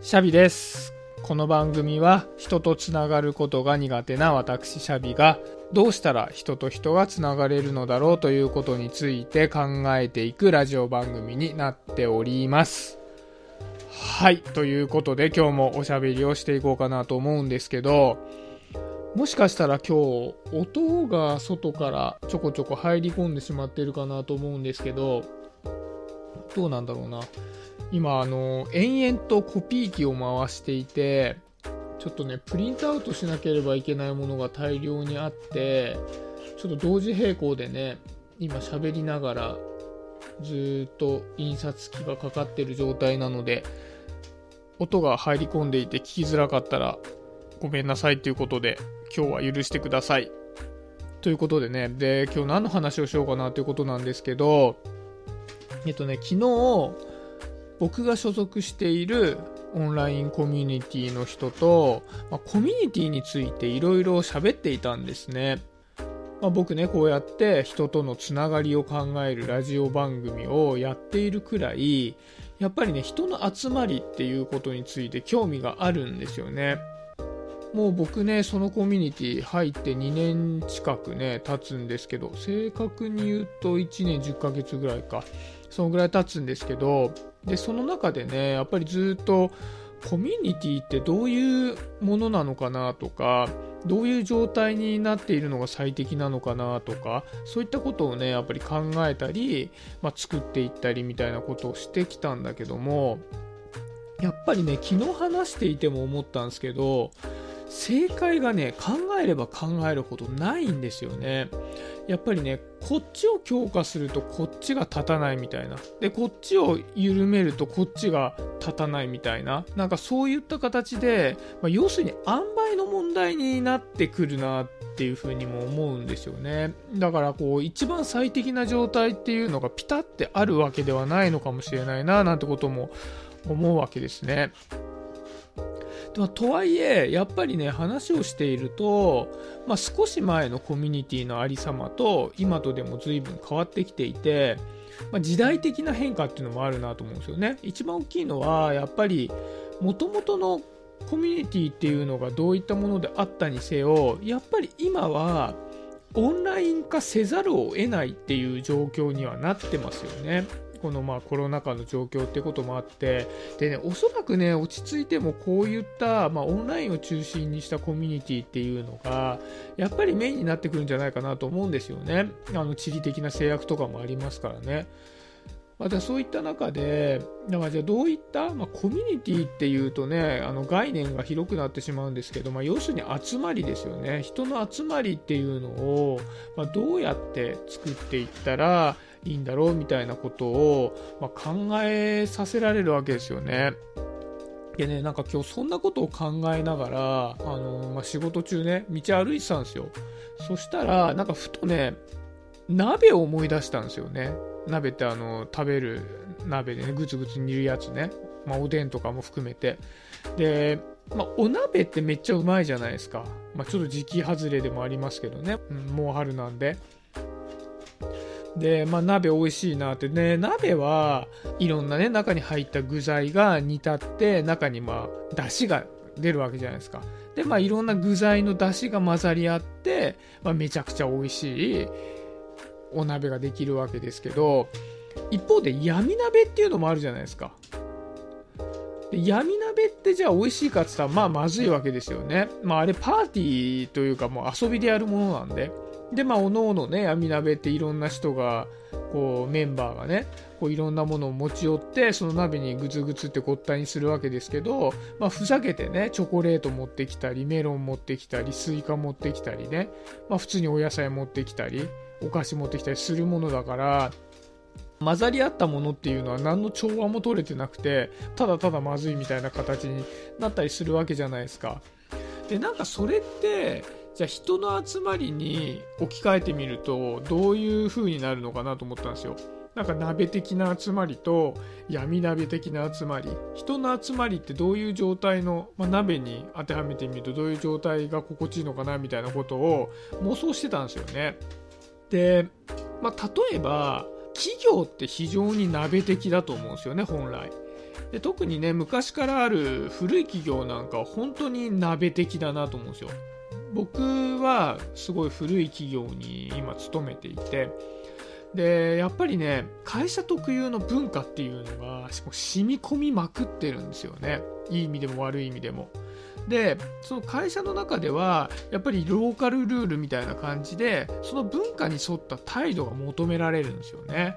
シャビです。この番組は人とつながることが苦手な私シャビがどうしたら人と人がつながれるのだろうということについて考えていくラジオ番組になっております。はい。ということで今日もおしゃべりをしていこうかなと思うんですけど、もしかしたら今日音が外からちょこちょこ入り込んでしまってるかなと思うんですけど、どうなんだろうな。今、あの、延々とコピー機を回していて、ちょっとね、プリントアウトしなければいけないものが大量にあって、ちょっと同時並行でね、今喋りながら、ずっと印刷機がかかってる状態なので、音が入り込んでいて聞きづらかったら、ごめんなさいということで、今日は許してください。ということでね、で、今日何の話をしようかなということなんですけど、えっとね、昨日、僕が所属しているオンラインコミュニティの人と、まあ、コミュニティについていろいろ喋っていたんですね。まあ、僕ね、こうやって人とのつながりを考えるラジオ番組をやっているくらい、やっぱりね、人の集まりっていうことについて興味があるんですよね。もう僕ね、そのコミュニティ入って2年近くね、経つんですけど、正確に言うと1年10ヶ月ぐらいか。そのぐらい経つんですけど、で、その中でね、やっぱりずっとコミュニティってどういうものなのかなとか、どういう状態になっているのが最適なのかなとか、そういったことをね、やっぱり考えたり、まあ、作っていったりみたいなことをしてきたんだけども、やっぱりね、昨日話していても思ったんですけど、正解がね、考えれば考えるほどないんですよね。やっぱりね、こっちを強化するとこっちが立たないみたいな。で、こっちを緩めるとこっちが立たないみたいな。なんかそういった形で、まあ、要するに塩梅の問題になってくるなっていうふうにも思うんですよね。だからこう、一番最適な状態っていうのがピタってあるわけではないのかもしれないな、なんてことも思うわけですね。でもとはいえ、やっぱりね、話をしていると、まあ、少し前のコミュニティのありさまと、今とでも随分変わってきていて、まあ、時代的な変化っていうのもあるなと思うんですよね。一番大きいのは、やっぱり、元々のコミュニティっていうのがどういったものであったにせよ、やっぱり今は、オンライン化せざるを得ないっていう状況にはなってますよね。このまあコロナ禍の状況ってこともあって、でね、おそらくね、落ち着いてもこういった、まあ、オンラインを中心にしたコミュニティっていうのが、やっぱりメインになってくるんじゃないかなと思うんですよね。あの、地理的な制約とかもありますからね。またそういった中で、だからじゃあどういった、まあ、コミュニティっていうとね、あの概念が広くなってしまうんですけど、まあ、要するに集まりですよね。人の集まりっていうのを、まあ、どうやって作っていったら、いいんだろうみたいなことを、まあ、考えさせられるわけですよね。でね、なんか今日そんなことを考えながら、あのまあ、仕事中ね、道歩いてたんですよ。そしたら、なんかふとね、鍋を思い出したんですよね。鍋ってあの、食べる鍋でね、ぐつぐつ煮るやつね。まあ、おでんとかも含めて。で、まあ、お鍋ってめっちゃうまいじゃないですか。まあ、ちょっと時期外れでもありますけどね。うん、もう春なんで。で、まあ、鍋美味しいなってね、鍋はいろんなね、中に入った具材が煮立って、中にまあ、出汁が出るわけじゃないですか。で、まあ、いろんな具材の出汁が混ざり合って、まあ、めちゃくちゃ美味しいお鍋ができるわけですけど、一方で闇鍋っていうのもあるじゃないですか。で闇鍋ってじゃあ美味しいかって言ったら、まあまずいわけですよね。まああれパーティーというかもう遊びでやるものなんで。で、まあ、おのおのね、闇鍋っていろんな人が、こう、メンバーがね、こういろんなものを持ち寄って、その鍋にグツグツってごったにするわけですけど、まあ、ふざけてね、チョコレート持ってきたり、メロン持ってきたり、スイカ持ってきたりね、まあ、普通にお野菜持ってきたり、お菓子持ってきたりするものだから、混ざり合ったものっていうのは何の調和も取れてなくて、ただただまずいみたいな形になったりするわけじゃないですか。で、なんかそれって、じゃあ人の集まりに置き換えてみるとどういう風になるのかなと思ったんですよ。なんか鍋的な集まりと闇鍋的な集まり人の集まりってどういう状態の、まあ、鍋に当てはめてみるとどういう状態が心地いいのかなみたいなことを妄想してたんですよね。で、まあ、例えば企業って非常に鍋的だと思うんですよね本来。で特にね昔からある古い企業なんかは本当に鍋的だなと思うんですよ僕はすごい古い企業に今勤めていてでやっぱりね会社特有の文化っていうのが染み込みまくってるんですよね。いい意味でも悪い意味でも。でその会社の中ではやっぱりローカルルールみたいな感じでその文化に沿った態度が求められるんですよね。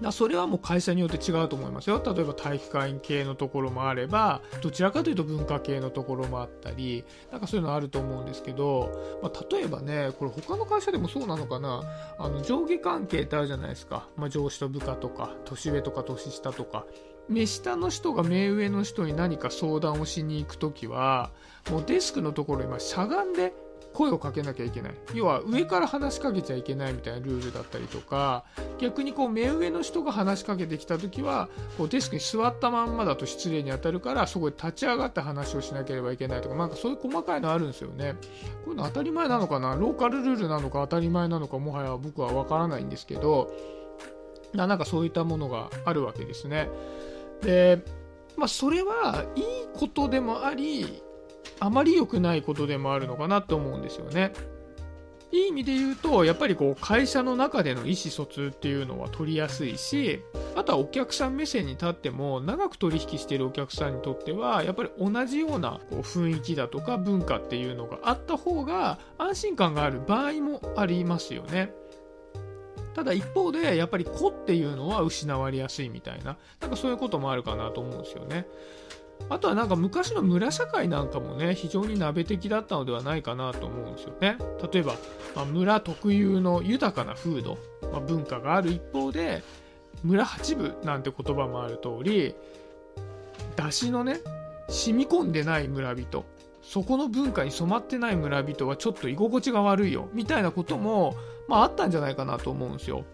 だそれはもう会社によって違うと思いますよ。例えば体育会系のところもあればどちらかというと文化系のところもあったりなんかそういうのあると思うんですけど、まあ、例えばねこれ他の会社でもそうなのかな。あの上下関係ってあるじゃないですか、まあ、上司と部下とか年上とか年下とか。目下の人が目上の人に何か相談をしに行く時はもうデスクのところ今しゃがんで声をかけなきゃいけない。要は上から話しかけちゃいけないみたいなルールだったりとか逆にこう目上の人が話しかけてきた時はこうデスクに座ったまんまだと失礼に当たるからそこで立ち上がって話をしなければいけないとかなんかそういう細かいのあるんですよね。こういうの当たり前なのかな？ローカルルールなのか当たり前なのかもはや僕は分からないんですけどなんかそういったものがあるわけですね。でまあそれはいいことでもありあまり良くないことでもあるのかなと思うんですよね。いい意味で言うと、やっぱりこう会社の中での意思疎通っていうのは取りやすいし、あとはお客さん目線に立っても、長く取引してるお客さんにとっては、やっぱり同じようなこう雰囲気だとか文化っていうのがあった方が安心感がある場合もありますよね。ただ一方で、やっぱり子っていうのは失われやすいみたいな、なんかそういうこともあるかなと思うんですよね。あとはなんか昔の村社会なんかもね、非常に鍋的だったのではないかなと思うんですよね。例えば、まあ、村特有の豊かな風土、まあ、文化がある一方で、村八部なんて言葉もある通り、出汁のね、染み込んでない村人、そこの文化に染まってない村人はちょっと居心地が悪いよ、みたいなことも、まああったんじゃないかなと思うんですよ。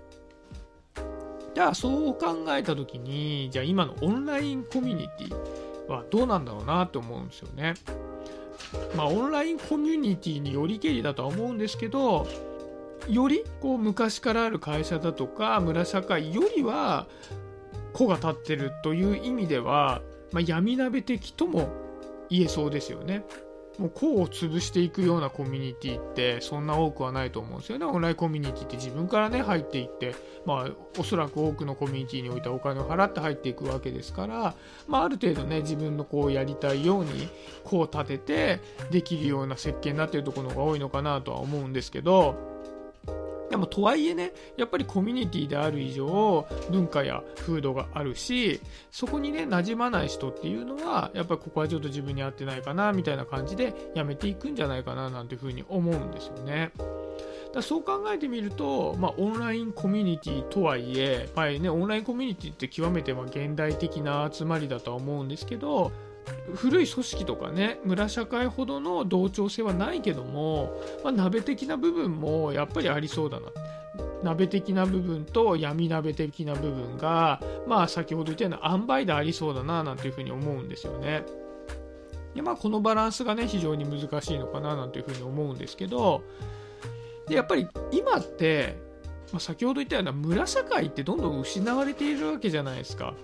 じゃあそう考えた時に、じゃあ今のオンラインコミュニティ、はどうなんだろうなと思うんですよね。まあ、オンラインコミュニティによりけりだとは思うんですけど、よりこう昔からある会社だとか村社会よりは子が立ってるという意味では、まあ、闇鍋的とも言えそうですよね。もう個を潰していくようなコミュニティってそんな多くはないと思うんですよね。オンラインコミュニティって自分からね入っていって、まあおそらく多くのコミュニティにおいてお金を払って入っていくわけですから、まあある程度ね自分のこうやりたいようにこう立ててできるような設計になってるところが多いのかなとは思うんですけど、でもとはいえね、やっぱりコミュニティである以上、文化や風土があるし、そこにね、馴染まない人っていうのは、やっぱりここはちょっと自分に合ってないかな、みたいな感じでやめていくんじゃないかな、なんていうふうに思うんですよね。だそう考えてみると、まあ、オンラインコミュニティとはいえ、まあね、オンラインコミュニティって極めてま現代的な集まりだとは思うんですけど、古い組織とかね村社会ほどの同調性はないけども、まあ、鍋的な部分もやっぱりありそうだな鍋的な部分と闇鍋的な部分がまあ先ほど言ったような塩梅でありそうだななんていうふうに思うんですよねでまあこのバランスがね非常に難しいのかななんていうふうに思うんですけどでやっぱり今ってまあ、先ほど言ったような村社会ってどんどん失われているわけじゃないですか。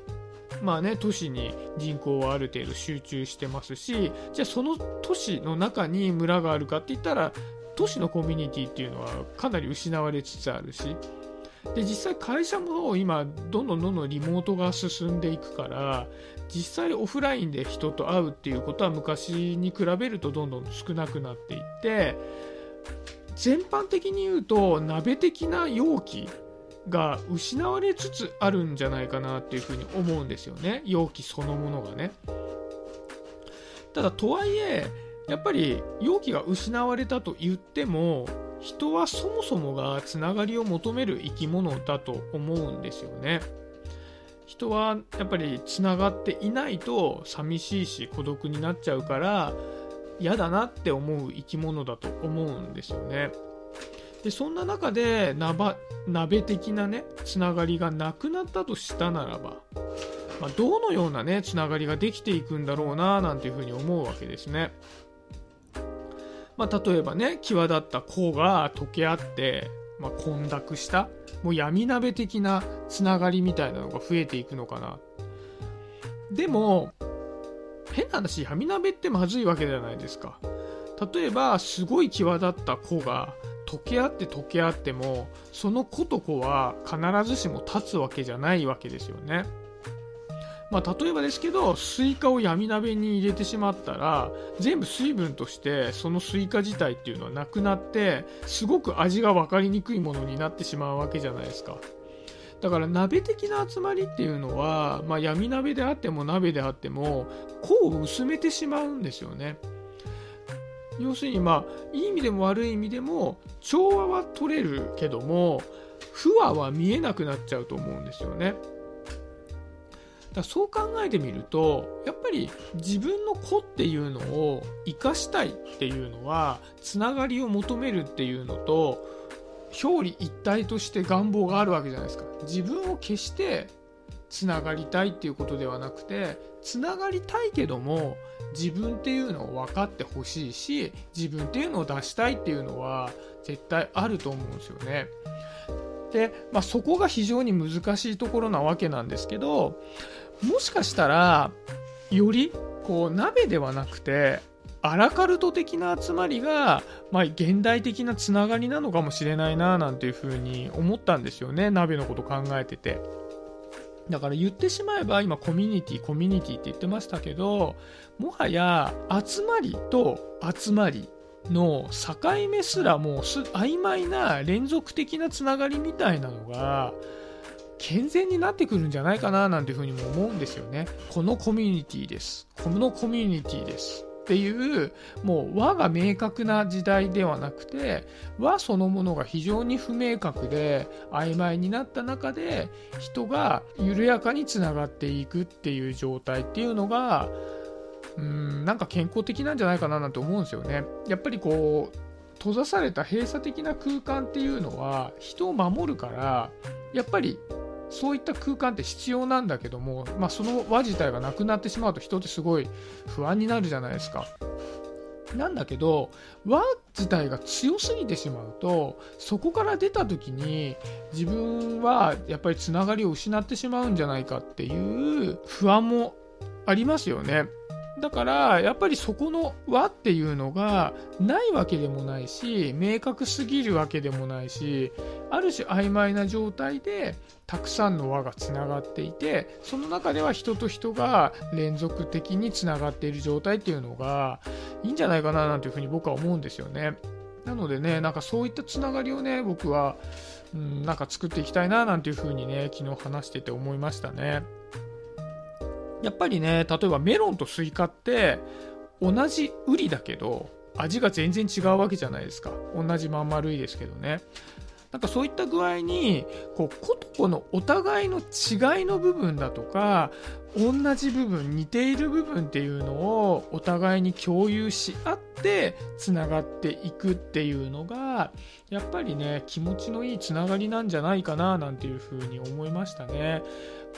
まあね、都市に人口はある程度集中してますし、じゃあその都市の中に村があるかって言ったら、都市のコミュニティっていうのはかなり失われつつあるし、で実際会社も今どんどんどんどんリモートが進んでいくから実際オフラインで人と会うっていうことは昔に比べるとどんどん少なくなっていって全般的に言うと鍋的な容器が失われつつあるんじゃないかなっていうふうに思うんですよね。容器そのものがね。ただとはいえやっぱり容器が失われたと言っても人はそもそもがつながりを求める生き物だと思うんですよね。人はやっぱりつながっていないと寂しいし孤独になっちゃうから嫌だなって思う生き物だと思うんですよね。でそんな中で鍋鍋的なねつながりがなくなったとしたならば、まあ、どのようなねつながりができていくんだろうななんていうふうに思うわけですね。まあ、例えばね際立った子が溶け合って、まあ、混濁したもう闇鍋的なつながりみたいなのが増えていくのかなでも変な話闇鍋ってまずいわけじゃないですか例えばすごい際立った子が溶け合って溶け合ってもその子と子は必ずしも立つわけじゃないわけですよね。まあ、例えばですけどスイカを闇鍋に入れてしまったら全部水分としてそのスイカ自体っていうのはなくなってすごく味が分かりにくいものになってしまうわけじゃないですか。だから鍋的な集まりっていうのは、まあ、闇鍋であっても鍋であっても個を薄めてしまうんですよね。要するにまあいい意味でも悪い意味でも調和は取れるけども不和は見えなくなっちゃうと思うんですよね。だそう考えてみるとやっぱり自分の子っていうのを生かしたいっていうのはつながりを求めるっていうのと表裏一体として願望があるわけじゃないですか。自分を決してつながりたいっていうことではなくてつながりたいけども自分っていうのを分かってほしいし自分っていうのを出したいっていうのは絶対あると思うんですよね。で、まあ、そこが非常に難しいところなわけなんですけどもしかしたらよりこう鍋ではなくてアラカルト的な集まりが、まあ、現代的なつながりなのかもしれないななんていうふうに思ったんですよね鍋のこと考えてて。だから言ってしまえば今コミュニティコミュニティって言ってましたけどもはや集まりと集まりの境目すらもう曖昧な連続的なつながりみたいなのが健全になってくるんじゃないかななんていうふうにも思うんですよね。このコミュニティです。このコミュニティです。っていうもう和が明確な時代ではなくて和そのものが非常に不明確で曖昧になった中で人が緩やかにつながっていくっていう状態っていうのがうんなんか健康的なんじゃないかななんて思うんですよね。やっぱりこう閉ざされた閉鎖的な空間っていうのは人を守るからやっぱりそういった空間って必要なんだけども、まあ、その輪自体がなくなってしまうと人ってすごい不安になるじゃないですか。なんだけど和自体が強すぎてしまうとそこから出た時に自分はやっぱりつながりを失ってしまうんじゃないかっていう不安もありますよね。だからやっぱりそこの輪っていうのがないわけでもないし明確すぎるわけでもないしある種曖昧な状態でたくさんの輪がつながっていてその中では人と人が連続的につながっている状態っていうのがいいんじゃないかななんていうふうに僕は思うんですよね。なのでねなんかそういったつながりをね僕は、うん、なんか作っていきたいななんていうふうにね昨日話してて思いましたね。やっぱりね、例えばメロンとスイカって同じウリだけど味が全然違うわけじゃないですか。同じまん丸いですけどね。なんかそういった具合に、こう、ことこのお互いの違いの部分だとか、同じ部分、似ている部分っていうのをお互いに共有し合ってつながっていくっていうのが、やっぱりね、気持ちのいいつながりなんじゃないかななんていうふうに思いましたね。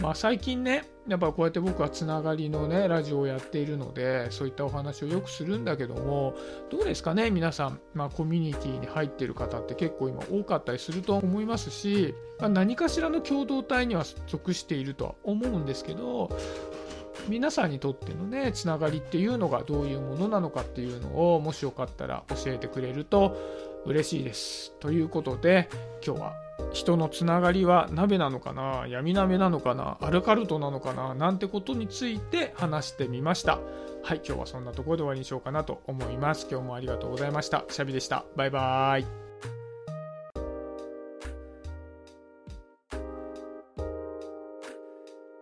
まあ、最近ね、やっぱこうやって僕はつながりのね、ラジオをやっているので、そういったお話をよくするんだけども、どうですかね、皆さん、まあ、コミュニティに入ってる方って結構今多かったりすると思いますし、まあ、何かしらの共同体には属しているとは思うんですけど、皆さんにとってのね、つながりっていうのがどういうものなのかっていうのを、もしよかったら教えてくれると嬉しいです。ということで、今日は人のつながりは鍋なのかな闇鍋なのかなアルカルトなのかななんてことについて話してみました。はい、今日はそんなところで終わりにしようかなと思います。今日もありがとうございました。シャビでした。バイバーイ。